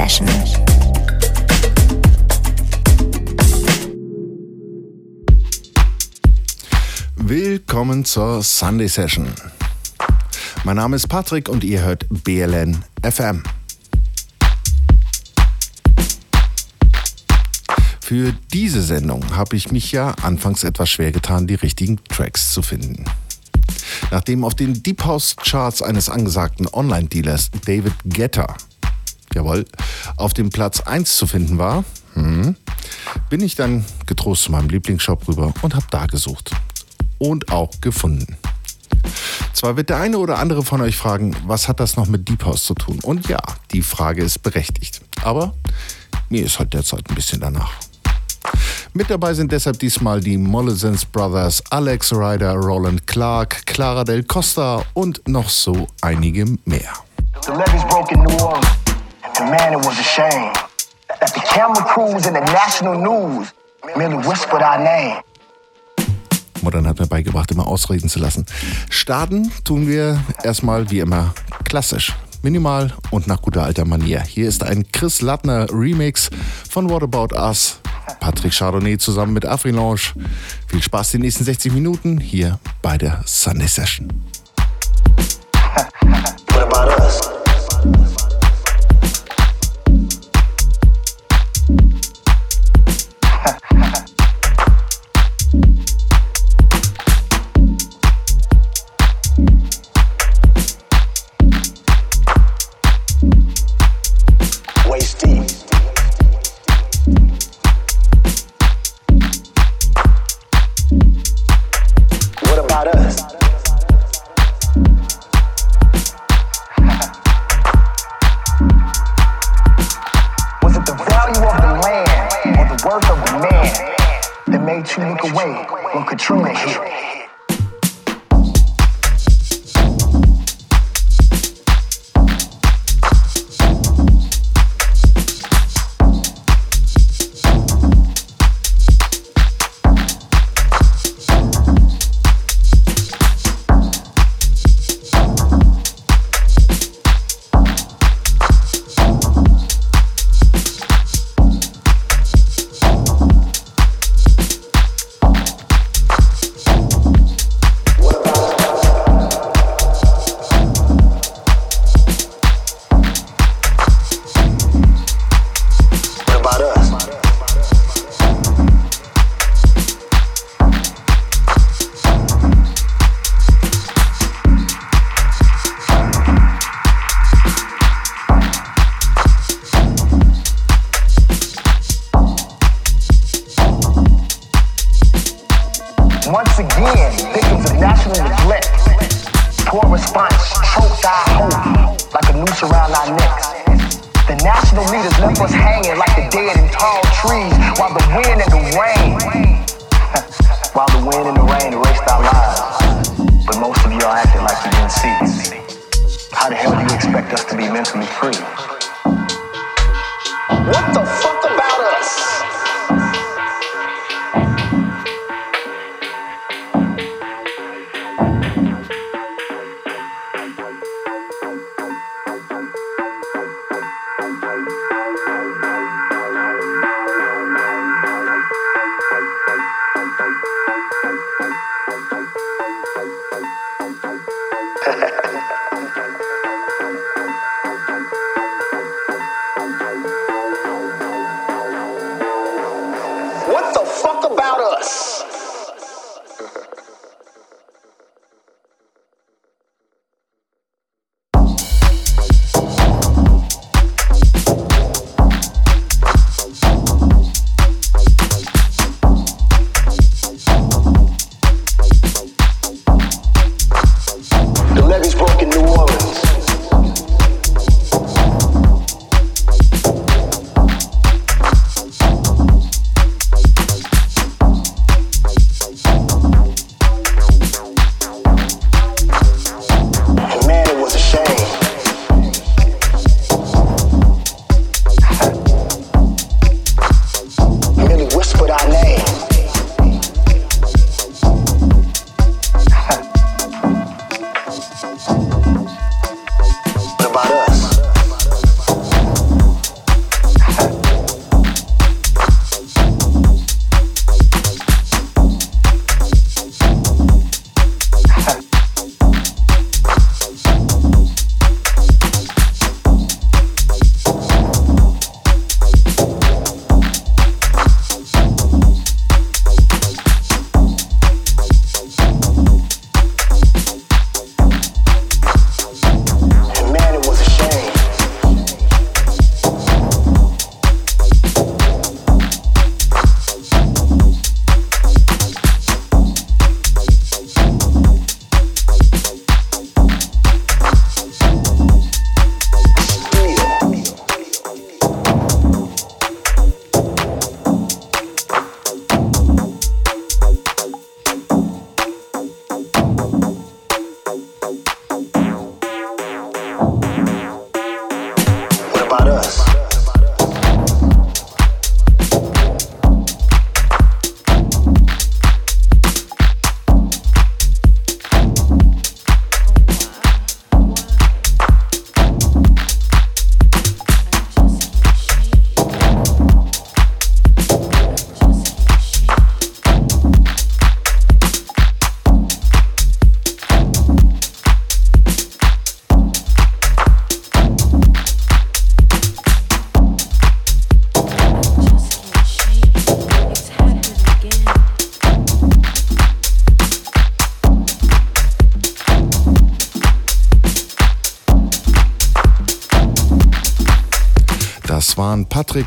Session. Willkommen zur Sunday Session. Mein Name ist Patrick und ihr hört BLN FM. Für diese Sendung habe ich mich ja anfangs etwas schwer getan, die richtigen Tracks zu finden. Nachdem auf den Deep House Charts eines angesagten Online-Dealers David Getter, jawohl, auf dem Platz 1 zu finden war, hm, bin ich dann getrost zu meinem Lieblingsshop rüber und habe da gesucht. Und auch gefunden. Zwar wird der eine oder andere von euch fragen, was hat das noch mit Deep House zu tun? Und ja, die Frage ist berechtigt. Aber mir ist halt derzeit ein bisschen danach. Mit dabei sind deshalb diesmal die Mollesens Brothers, Alex Ryder, Roland Clark, Clara del Costa und noch so einige mehr. The and man, it was a shame that the camera crews and the national news merely whispered our name. Modern hat mir beigebracht, immer ausreden zu lassen. Starten tun wir erstmal wie immer klassisch. Minimal und nach guter alter Manier. Hier ist ein Chris Lattner Remix von What About Us Patrick Chardonnay zusammen mit Afrilange. Viel Spaß die nächsten 60 Minuten hier bei der Sunday Session. What about us?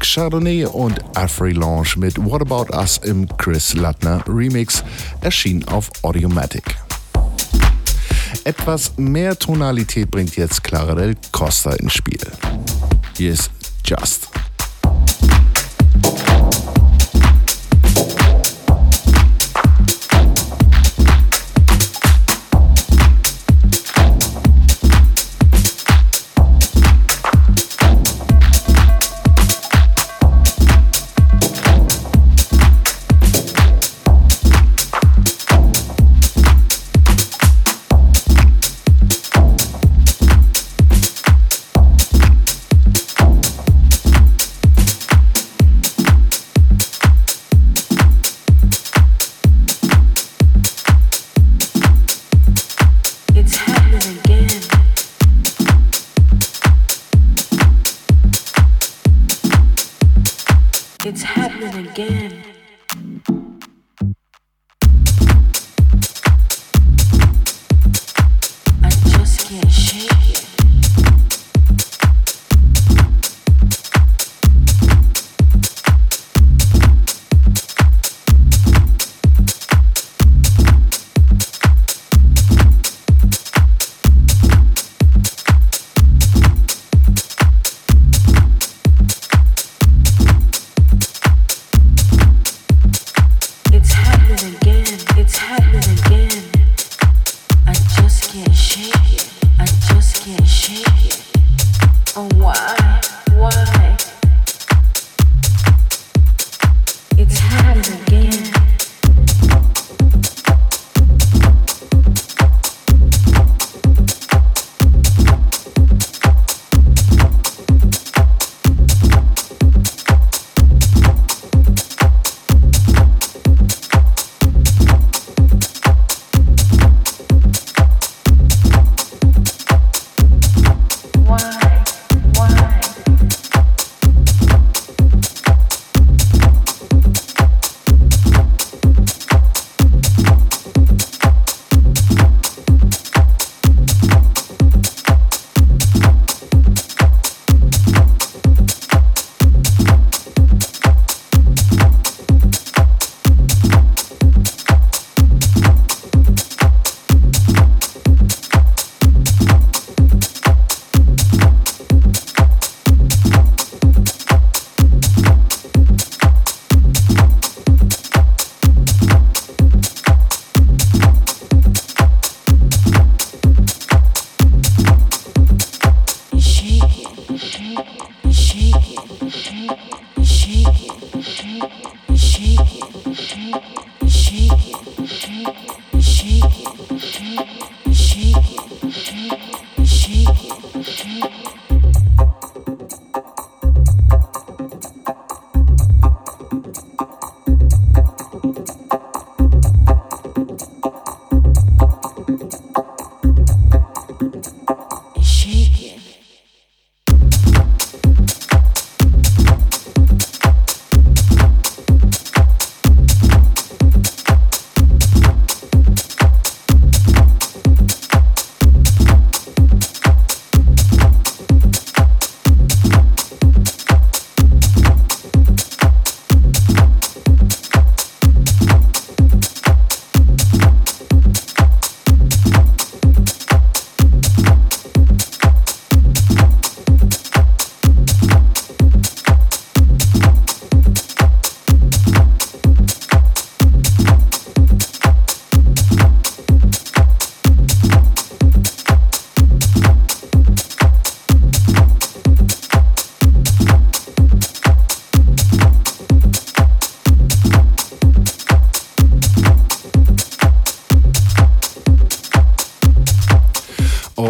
Patrick Chardonnay und Afri Lounge mit What About Us im Chris Lattner Remix, erschienen auf Audiomatic. Etwas mehr Tonalität bringt jetzt Clara del Costa ins Spiel. Hier ist Just.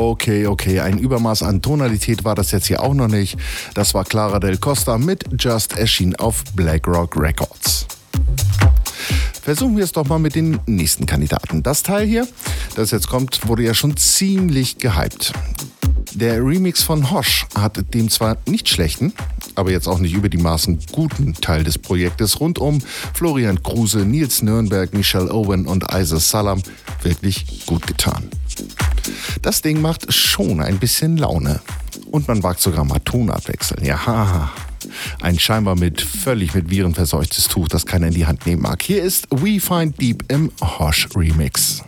Okay, okay, ein Übermaß an Tonalität war das jetzt hier auch noch nicht. Das war Clara del Costa mit Just erschien auf BlackRock Records. Versuchen wir es doch mal mit den nächsten Kandidaten. Das Teil hier, das jetzt kommt, wurde ja schon ziemlich gehypt. Der Remix von Hosh hat dem zwar nicht schlechten, aber jetzt auch nicht über die Maßen guten Teil des Projektes rund um Florian Kruse, Nils Nürnberg, Michelle Owen und Isa Salam wirklich gut getan. Das Ding macht schon ein bisschen Laune. Und man wagt sogar mal Tonartwechsel. Ja, ein scheinbar mit völlig mit Viren verseuchtes Tuch, das keiner in die Hand nehmen mag. Hier ist We Find Deep im Hosh Remix.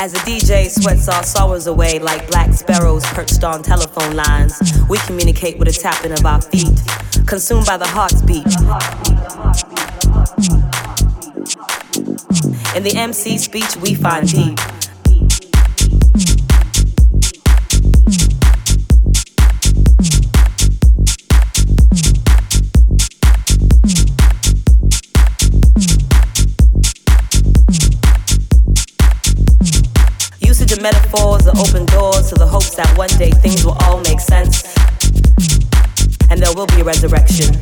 As a DJ sweats our sorrows away like black sparrows perched on telephone lines, we communicate with a tapping of our feet, consumed by the heart's beat. In the MC speech, we find deep. Metaphors are open doors to the hopes that one day things will all make sense. And there will be a resurrection.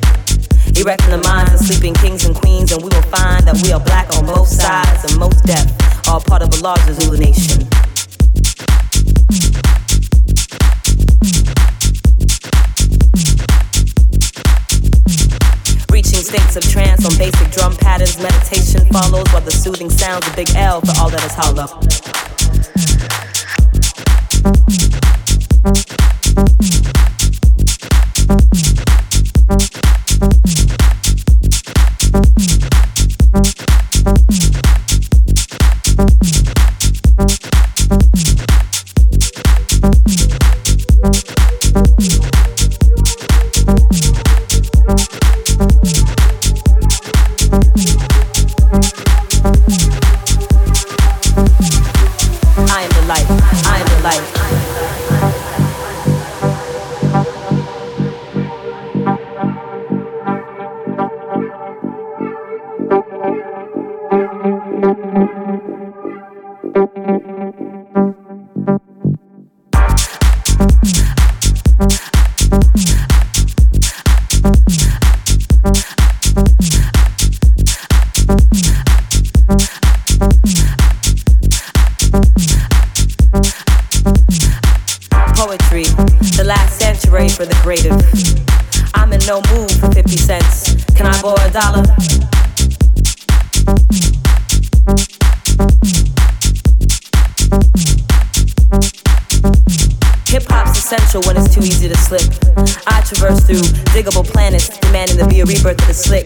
Erecting the minds of sleeping kings and queens, and we will find that we are black on both sides and most deaf, all part of a larger Zulu nation. Reaching states of trance on basic drum patterns, meditation follows while the soothing sounds of Big L for all that is hollow. birth through diggable planets, demanding to be a rebirth of the slick.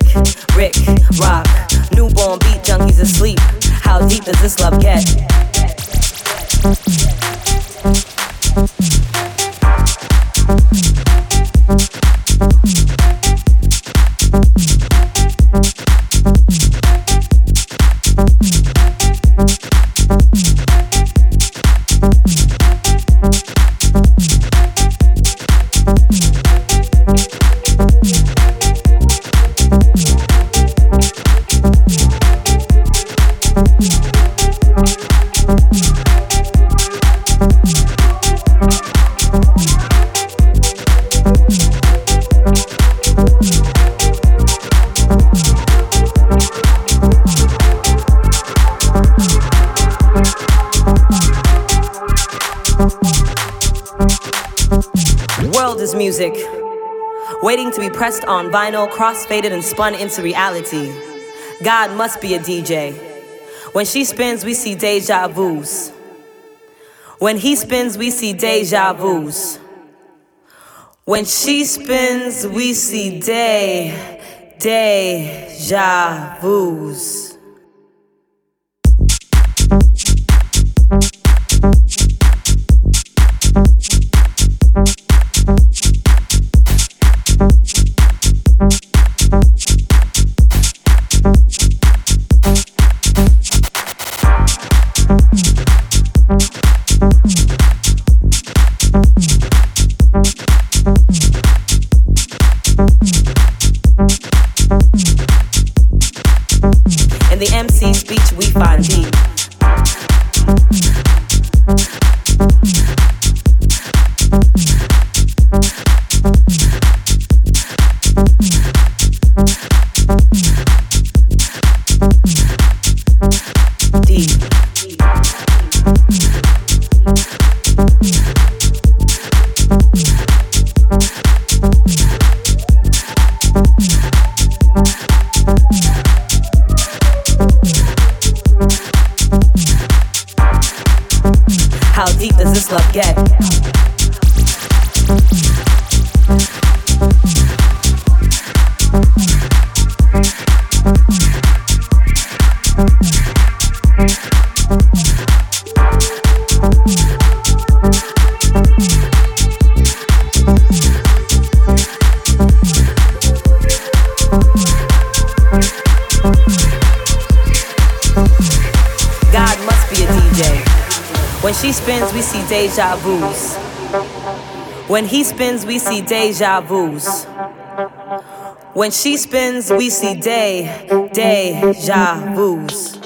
Pressed on vinyl, cross-faded and spun into reality. God must be a DJ. When she spins, we see deja vus. When he spins, we see deja vus. When she spins, we see day, deja vus. Love Get. Deja vus. When he spins, we see deja vus. When she spins, we see day, day, deja vus.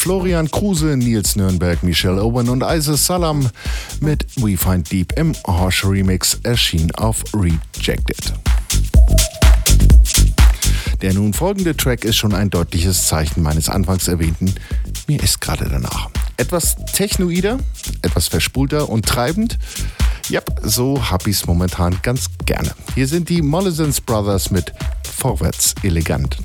Florian Kruse, Nils Nürnberg, Michelle Owen und Isis Salam mit We Find Deep im Harsh Remix erschien auf Rejected. Der nun folgende Track ist schon ein deutliches Zeichen meines anfangs erwähnten Mir ist gerade danach. Etwas technoider, etwas verspulter und treibend. Ja, so hab ich's momentan ganz gerne. Hier sind die Mollesons Brothers mit Vorwärts elegant.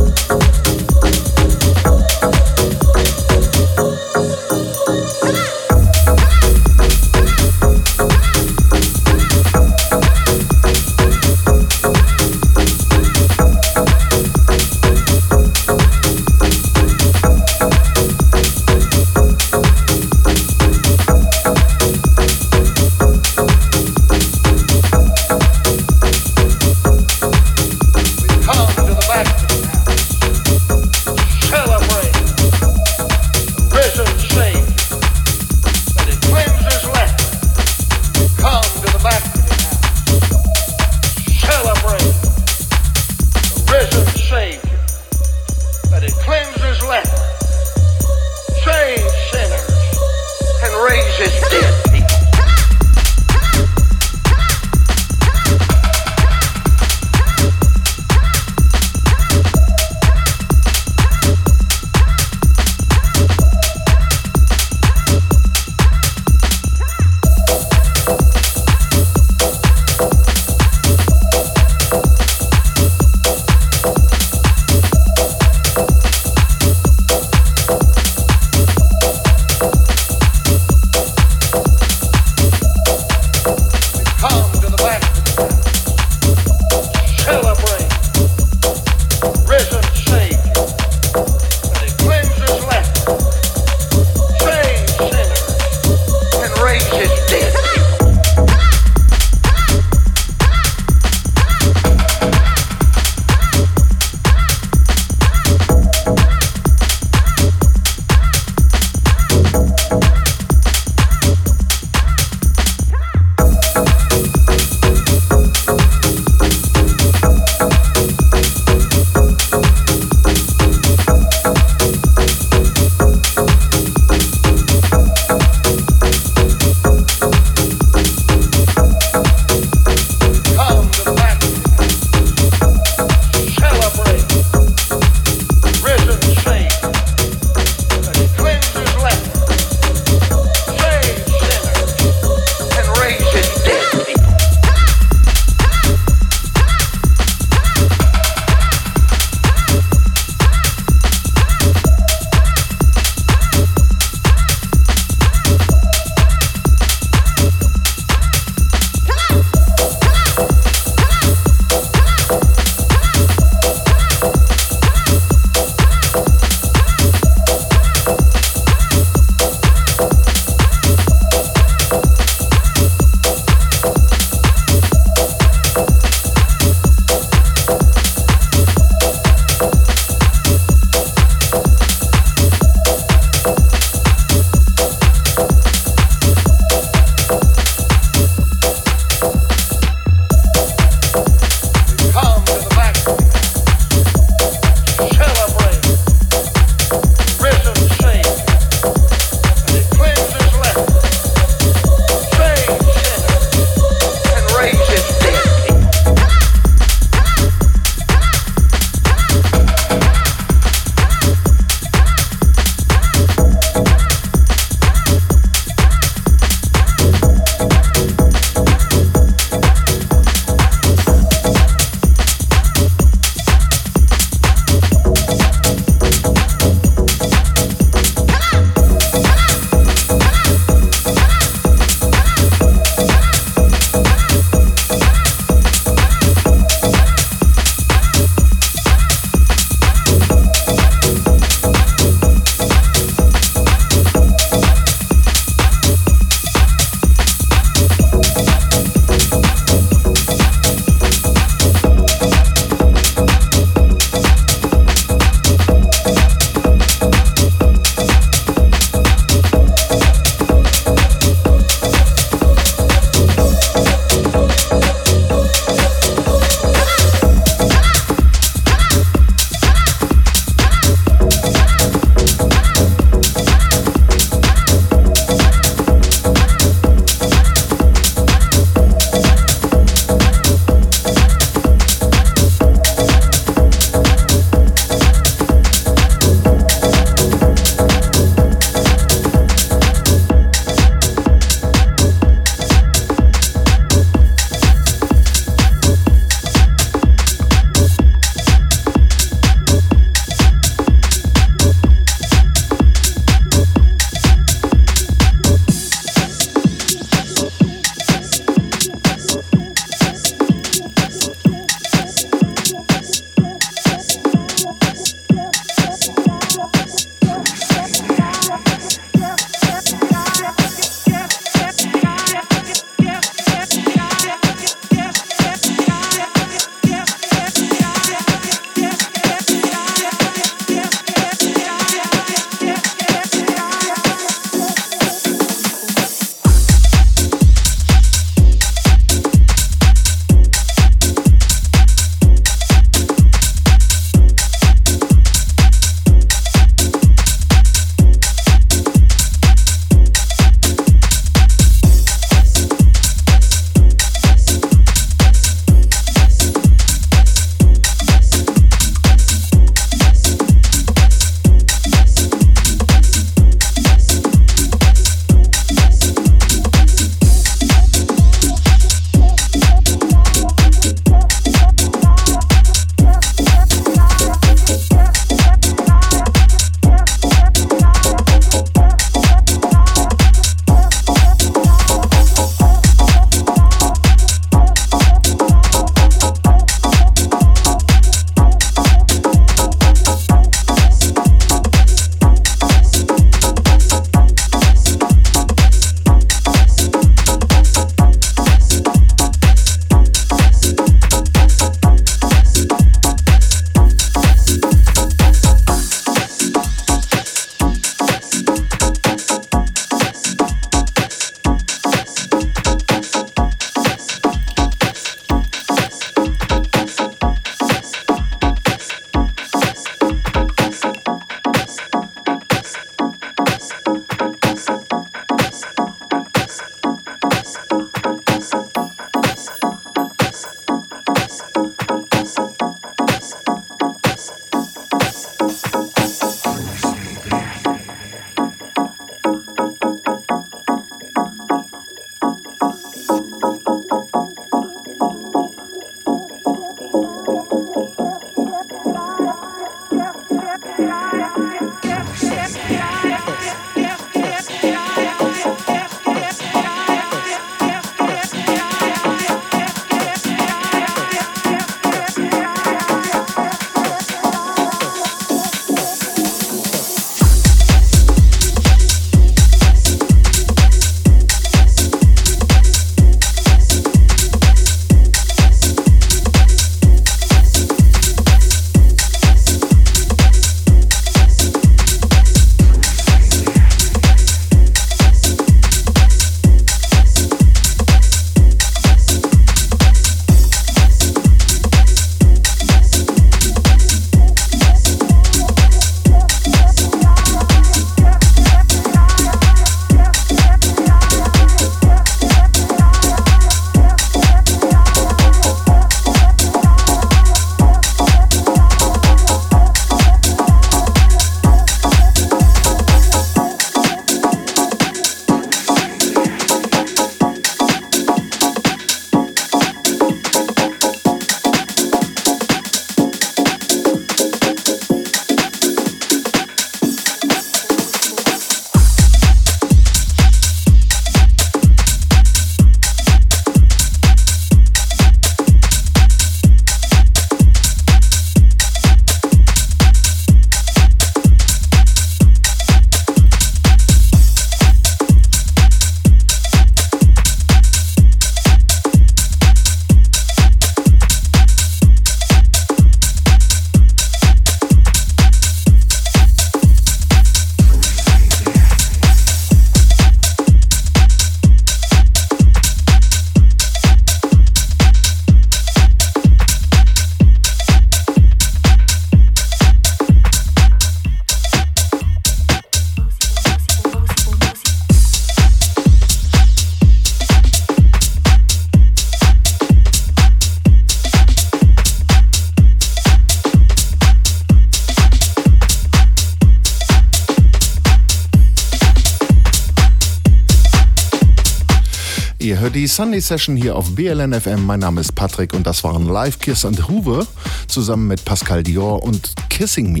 Sunday Session hier auf BLN FM. Mein Name ist Patrick und das waren Live Kiss and Hoover zusammen mit Pascal Dior und Kissing Me.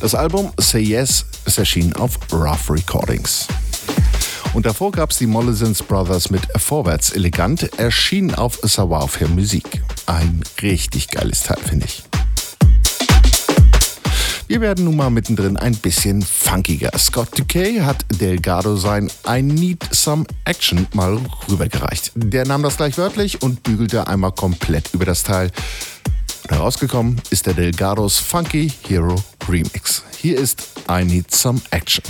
Das Album Say Yes ist erschienen auf Rough Recordings. Und davor gab es die Mollisons Brothers mit Vorwärts elegant, erschienen auf Savoir für Musik. Ein richtig geiles Teil, finde ich. Wir werden nun mal mittendrin ein bisschen funkiger. Scott Decay hat Delgado sein I Need Some Action mal rübergereicht. Der nahm das gleich wörtlich und bügelte einmal komplett über das Teil. Herausgekommen ist der Delgados Funky Hero Remix. Hier ist I Need Some Action.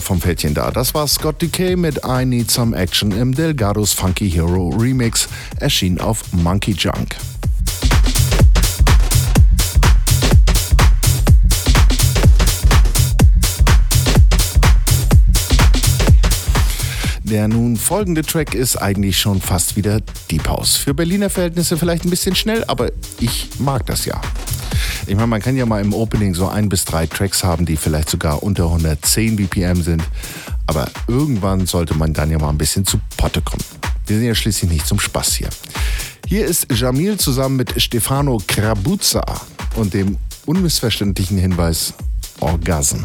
Vom Fältchen da. Das war Scott Decay mit I Need Some Action im Delgados Funky Hero Remix, erschien auf Monkey Junk. Der nun folgende Track ist eigentlich schon fast wieder Deep House. Für Berliner Verhältnisse vielleicht ein bisschen schnell, aber ich mag das ja. Ich meine, man kann ja mal im Opening so ein bis drei Tracks haben, die vielleicht sogar unter 110 BPM sind. Aber irgendwann sollte man dann ja mal ein bisschen zu Potte kommen. Wir sind ja schließlich nicht zum Spaß hier. Hier ist Jamil zusammen mit Stefano Krabuzza und dem unmissverständlichen Hinweis Orgasm.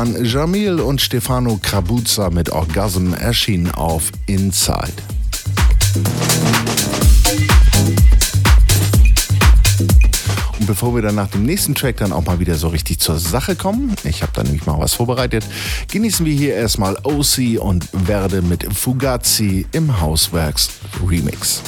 Waren Jamil und Stefano Krabuzza mit Orgasm erschienen auf Inside. Und bevor wir dann nach dem nächsten Track dann auch mal wieder so richtig zur Sache kommen, ich habe da nämlich mal was vorbereitet, genießen wir hier erstmal OC und Werde mit Fugazi im Hauswerks Remix.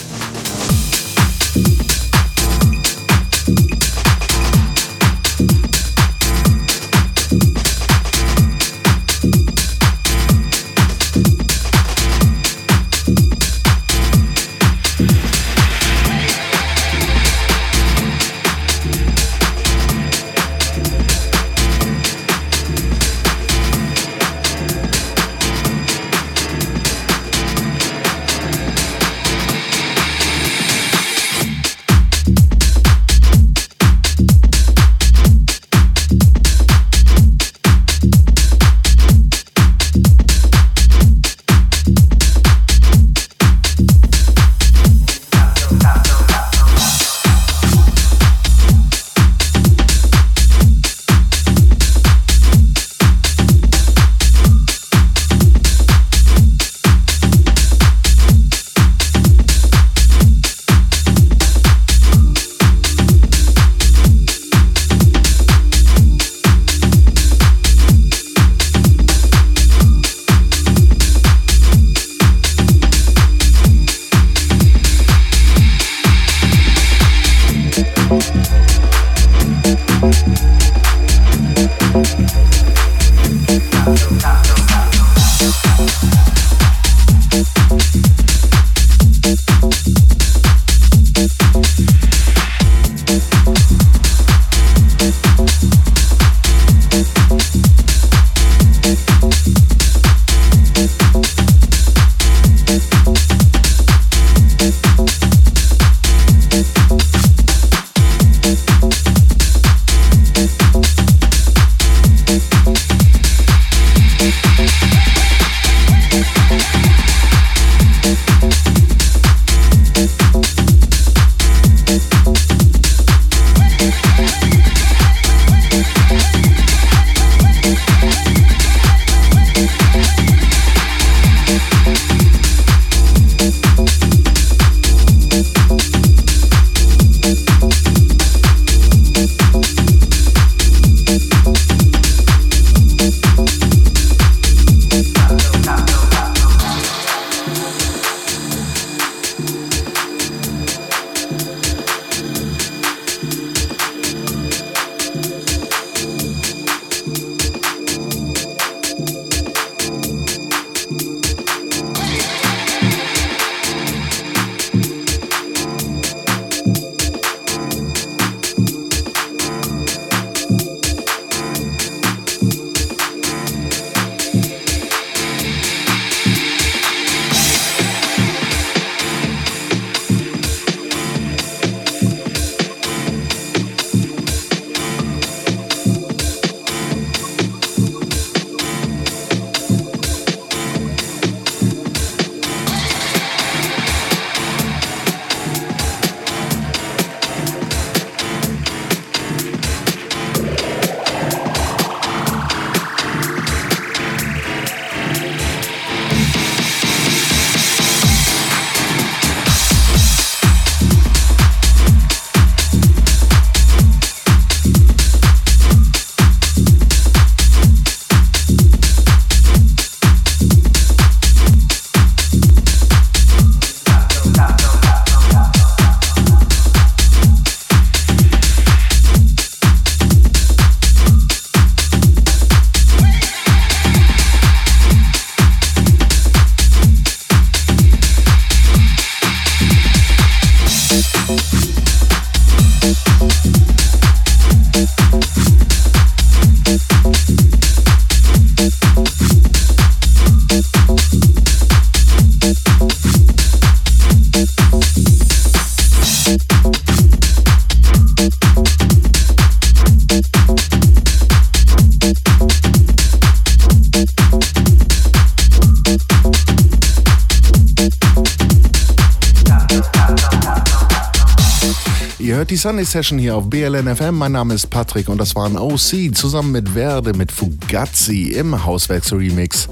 Die Sunday Session hier auf BLN FM. Mein Name ist Patrick und das waren OC zusammen mit Verde mit Fugazi im Hauswerks-Remix.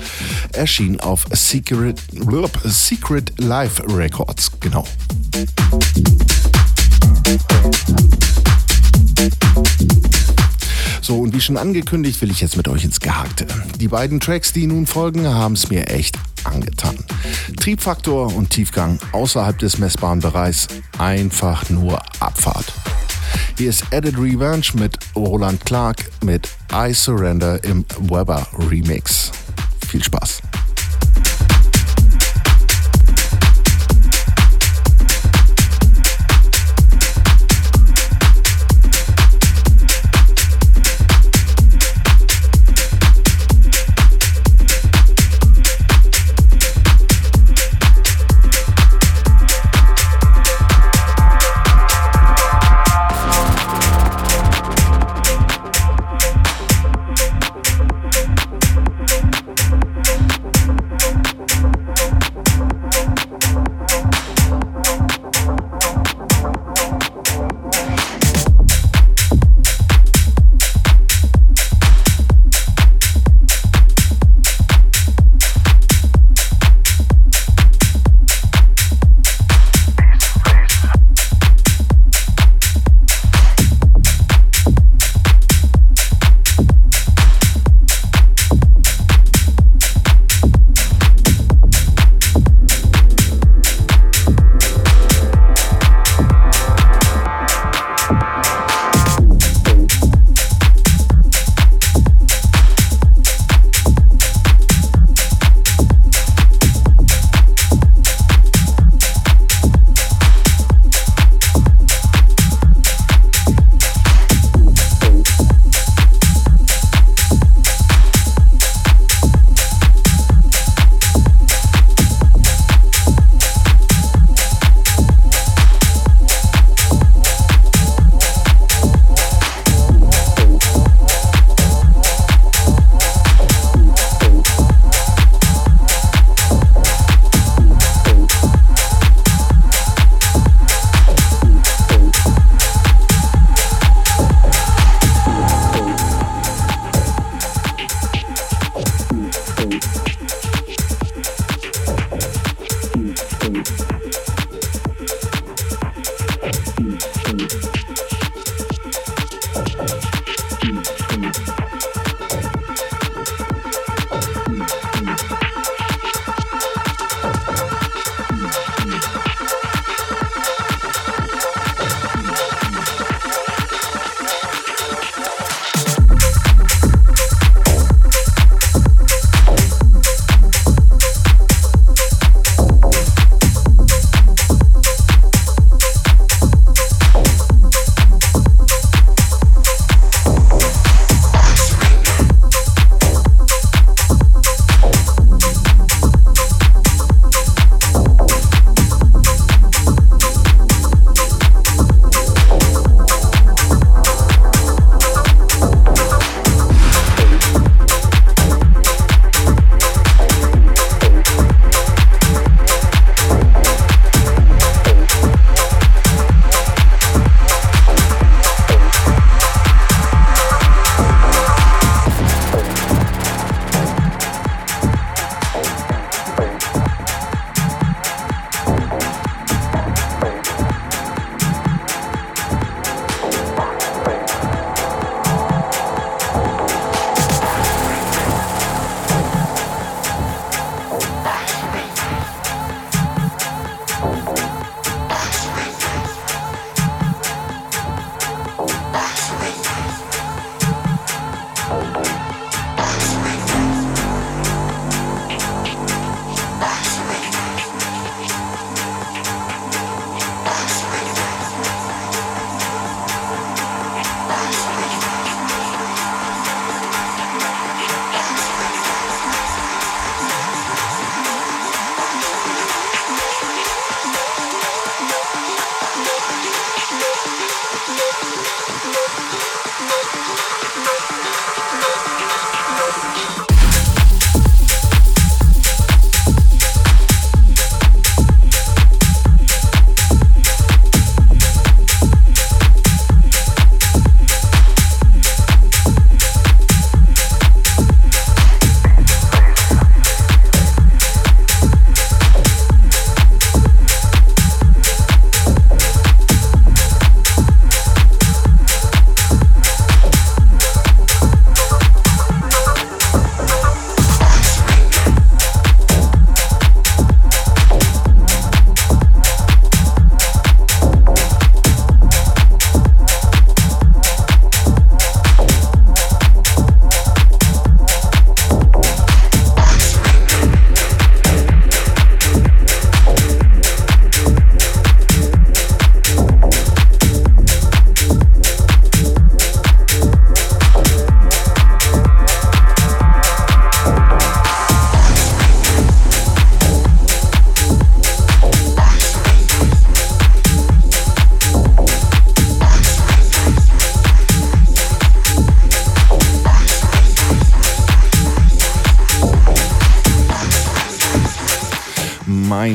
Erschien auf Secret, Secret Live Records. Genau. So, und wie schon angekündigt, will ich jetzt mit euch ins Gehakte. Die beiden Tracks, die nun folgen, haben es mir echt angetan. Triebfaktor und Tiefgang außerhalb des messbaren Bereichs, einfach nur ist Added Revenge mit Roland Clark mit I Surrender im Weber Remix. Viel Spaß.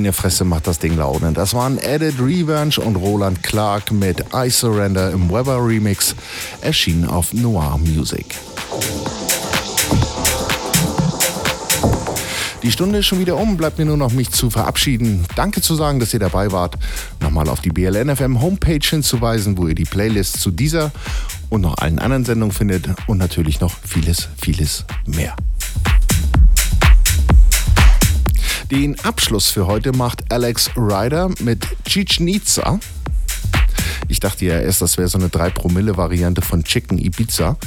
Meine Fresse macht das Ding Laune. Das waren Added Revenge und Roland Clark mit I Surrender im Weber Remix, erschienen auf Noir Music. Die Stunde ist schon wieder um, bleibt mir nur noch mich zu verabschieden. Danke zu sagen, dass ihr dabei wart. Nochmal auf die BLNFM Homepage hinzuweisen, wo ihr die Playlist zu dieser und noch allen anderen Sendungen findet und natürlich noch vieles, vieles mehr. Den Abschluss für heute macht Alex Ryder mit Chichen Itza. Ich dachte ja erst, das wäre so eine 3-Promille-Variante von Chicken Ibiza.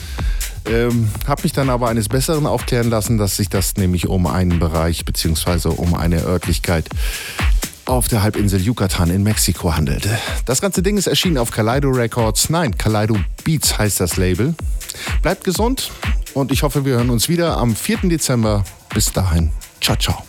Ähm, habe mich dann aber eines Besseren aufklären lassen, dass sich das nämlich um einen Bereich bzw. um eine Örtlichkeit auf der Halbinsel Yucatan in Mexiko handelt. Das ganze Ding ist erschienen auf Kaleido Records. Nein, Kaleido Beats heißt das Label. Bleibt gesund und ich hoffe, wir hören uns wieder am 4. Dezember. Bis dahin. Ciao, ciao.